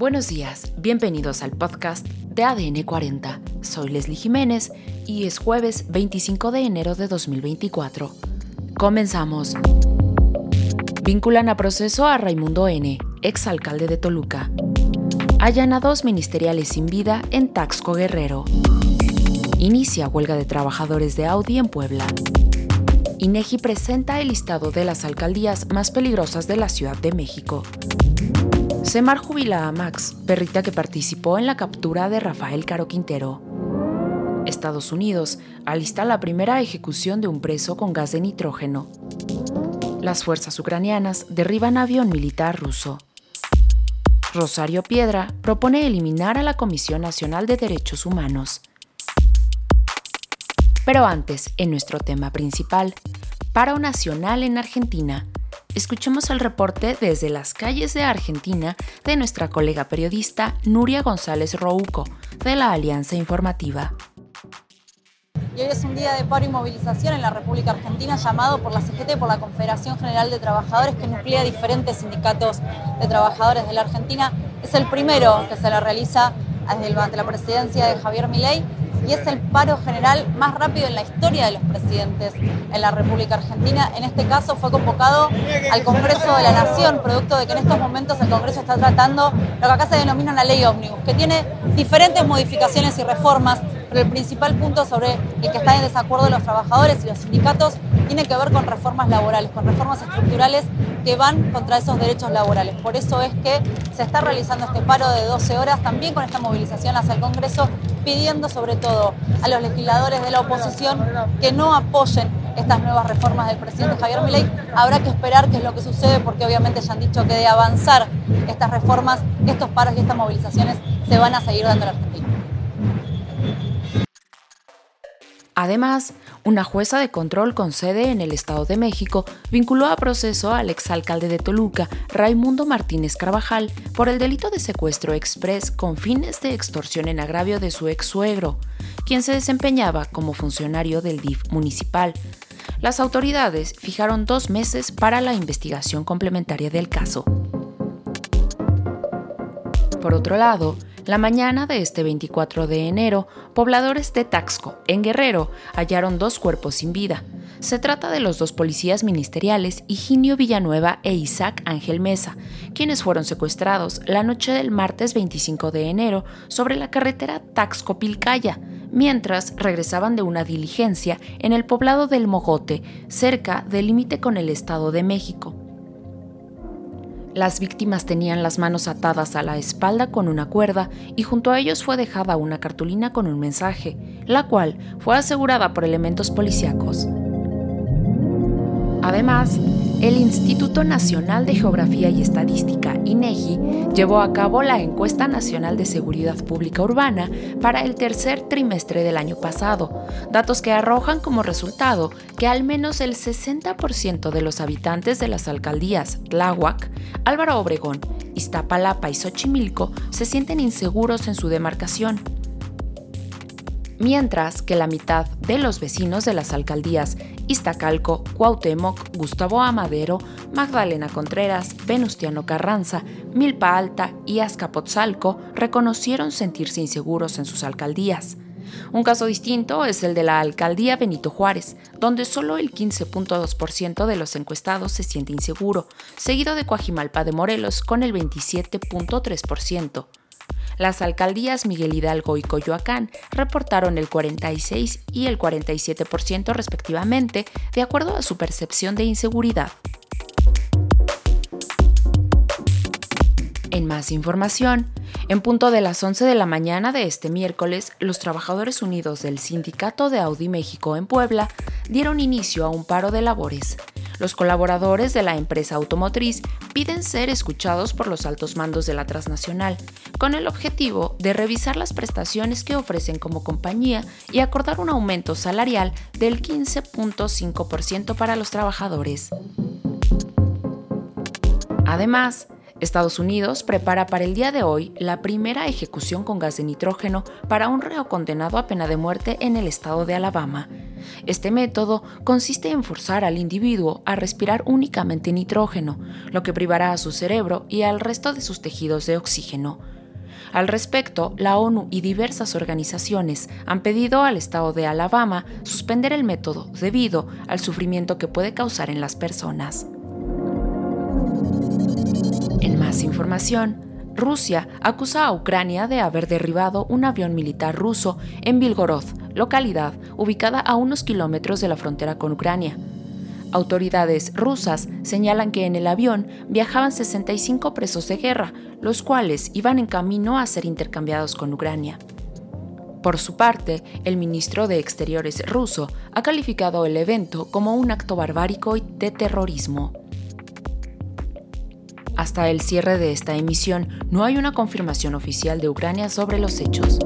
Buenos días, bienvenidos al podcast de ADN 40. Soy Leslie Jiménez y es jueves 25 de enero de 2024. Comenzamos. Vinculan a proceso a Raimundo N., exalcalde de Toluca. Allanados ministeriales sin vida en Taxco Guerrero. Inicia huelga de trabajadores de Audi en Puebla. INEGI presenta el listado de las alcaldías más peligrosas de la Ciudad de México. Semar jubila a Max, perrita que participó en la captura de Rafael Caro Quintero. Estados Unidos alista la primera ejecución de un preso con gas de nitrógeno. Las fuerzas ucranianas derriban avión militar ruso. Rosario Piedra propone eliminar a la Comisión Nacional de Derechos Humanos. Pero antes, en nuestro tema principal, paro nacional en Argentina. Escuchemos el reporte desde las calles de Argentina de nuestra colega periodista Nuria González Rouco, de la Alianza Informativa. Y hoy es un día de paro y movilización en la República Argentina llamado por la CGT, por la Confederación General de Trabajadores, que nuclea diferentes sindicatos de trabajadores de la Argentina. Es el primero que se la realiza ante la presidencia de Javier Milei y es el paro general más rápido en la historia de los presidentes en la República Argentina. En este caso fue convocado al Congreso de la Nación, producto de que en estos momentos el Congreso está tratando lo que acá se denomina una ley ómnibus, que tiene diferentes modificaciones y reformas, pero el principal punto sobre el que están en desacuerdo los trabajadores y los sindicatos tiene que ver con reformas laborales, con reformas estructurales que van contra esos derechos laborales. Por eso es que se está realizando este paro de 12 horas, también con esta movilización hacia el Congreso, pidiendo sobre todo a los legisladores de la oposición que no apoyen estas nuevas reformas del presidente Javier Milei. Habrá que esperar qué es lo que sucede porque obviamente ya han dicho que de avanzar estas reformas, estos paros y estas movilizaciones se van a seguir dando en Argentina. Además, una jueza de control con sede en el Estado de México vinculó a proceso al exalcalde de Toluca, Raimundo Martínez Carvajal, por el delito de secuestro express con fines de extorsión en agravio de su ex suegro, quien se desempeñaba como funcionario del DIF municipal. Las autoridades fijaron dos meses para la investigación complementaria del caso. Por otro lado, la mañana de este 24 de enero, pobladores de Taxco, en Guerrero, hallaron dos cuerpos sin vida. Se trata de los dos policías ministeriales, Higinio Villanueva e Isaac Ángel Mesa, quienes fueron secuestrados la noche del martes 25 de enero sobre la carretera Taxco-Pilcaya, mientras regresaban de una diligencia en el poblado del Mogote, cerca del límite con el Estado de México. Las víctimas tenían las manos atadas a la espalda con una cuerda y junto a ellos fue dejada una cartulina con un mensaje, la cual fue asegurada por elementos policíacos. Además, el Instituto Nacional de Geografía y Estadística, INEGI, llevó a cabo la Encuesta Nacional de Seguridad Pública Urbana para el tercer trimestre del año pasado, datos que arrojan como resultado que al menos el 60% de los habitantes de las alcaldías Tláhuac, Álvaro Obregón, Iztapalapa y Xochimilco se sienten inseguros en su demarcación mientras que la mitad de los vecinos de las alcaldías Iztacalco, Cuauhtémoc, Gustavo Amadero, Magdalena Contreras, Venustiano Carranza, Milpa Alta y Azcapotzalco reconocieron sentirse inseguros en sus alcaldías. Un caso distinto es el de la alcaldía Benito Juárez, donde solo el 15.2% de los encuestados se siente inseguro, seguido de Coajimalpa de Morelos con el 27.3%. Las alcaldías Miguel Hidalgo y Coyoacán reportaron el 46 y el 47% respectivamente, de acuerdo a su percepción de inseguridad. En más información, en punto de las 11 de la mañana de este miércoles, los trabajadores unidos del Sindicato de Audi México en Puebla dieron inicio a un paro de labores. Los colaboradores de la empresa automotriz piden ser escuchados por los altos mandos de la transnacional, con el objetivo de revisar las prestaciones que ofrecen como compañía y acordar un aumento salarial del 15.5% para los trabajadores. Además, Estados Unidos prepara para el día de hoy la primera ejecución con gas de nitrógeno para un reo condenado a pena de muerte en el estado de Alabama. Este método consiste en forzar al individuo a respirar únicamente nitrógeno, lo que privará a su cerebro y al resto de sus tejidos de oxígeno. Al respecto, la ONU y diversas organizaciones han pedido al estado de Alabama suspender el método debido al sufrimiento que puede causar en las personas. En más información, Rusia acusa a Ucrania de haber derribado un avión militar ruso en Vilgorod, localidad ubicada a unos kilómetros de la frontera con Ucrania. Autoridades rusas señalan que en el avión viajaban 65 presos de guerra, los cuales iban en camino a ser intercambiados con Ucrania. Por su parte, el ministro de Exteriores ruso ha calificado el evento como un acto barbárico y de terrorismo. Hasta el cierre de esta emisión no hay una confirmación oficial de Ucrania sobre los hechos.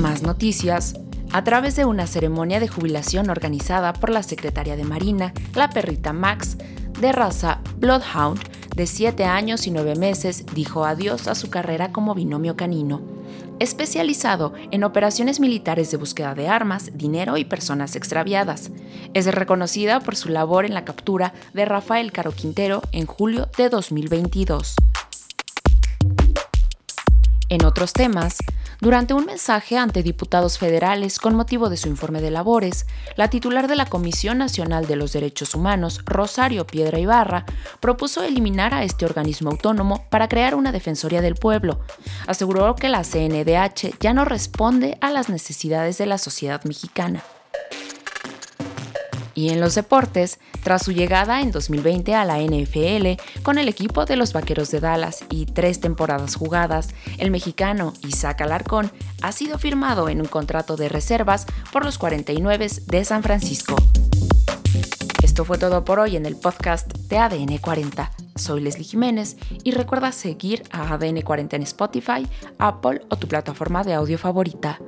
Más noticias. A través de una ceremonia de jubilación organizada por la secretaria de Marina, la perrita Max, de raza Bloodhound, de 7 años y 9 meses, dijo adiós a su carrera como binomio canino especializado en operaciones militares de búsqueda de armas, dinero y personas extraviadas. Es reconocida por su labor en la captura de Rafael Caro Quintero en julio de 2022. En otros temas, durante un mensaje ante diputados federales con motivo de su informe de labores, la titular de la Comisión Nacional de los Derechos Humanos, Rosario Piedra Ibarra, propuso eliminar a este organismo autónomo para crear una Defensoría del Pueblo. Aseguró que la CNDH ya no responde a las necesidades de la sociedad mexicana. Y en los deportes, tras su llegada en 2020 a la NFL con el equipo de los Vaqueros de Dallas y tres temporadas jugadas, el mexicano Isaac Alarcón ha sido firmado en un contrato de reservas por los 49 de San Francisco. Esto fue todo por hoy en el podcast de ADN 40. Soy Leslie Jiménez y recuerda seguir a ADN 40 en Spotify, Apple o tu plataforma de audio favorita.